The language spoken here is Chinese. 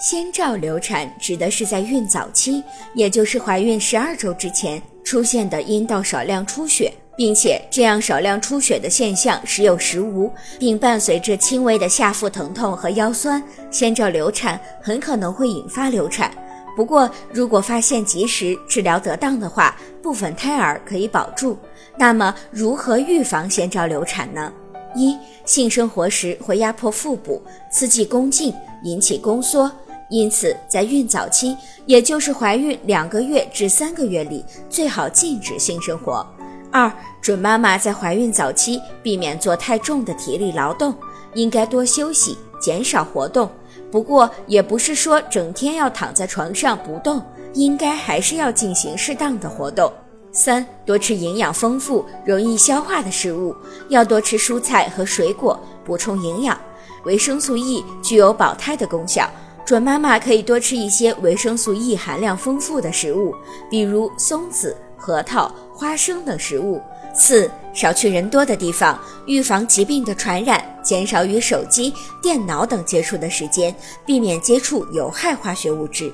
先兆流产指的是在孕早期，也就是怀孕十二周之前出现的阴道少量出血，并且这样少量出血的现象时有时无，并伴随着轻微的下腹疼痛和腰酸。先兆流产很可能会引发流产，不过如果发现及时、治疗得当的话，部分胎儿可以保住。那么如何预防先兆流产呢？一、性生活时会压迫腹部，刺激宫颈，引起宫缩。因此，在孕早期，也就是怀孕两个月至三个月里，最好禁止性生活。二、准妈妈在怀孕早期避免做太重的体力劳动，应该多休息，减少活动。不过，也不是说整天要躺在床上不动，应该还是要进行适当的活动。三、多吃营养丰富、容易消化的食物，要多吃蔬菜和水果，补充营养。维生素 E 具有保胎的功效。准妈妈可以多吃一些维生素 E 含量丰富的食物，比如松子、核桃、花生等食物。四、少去人多的地方，预防疾病的传染，减少与手机、电脑等接触的时间，避免接触有害化学物质。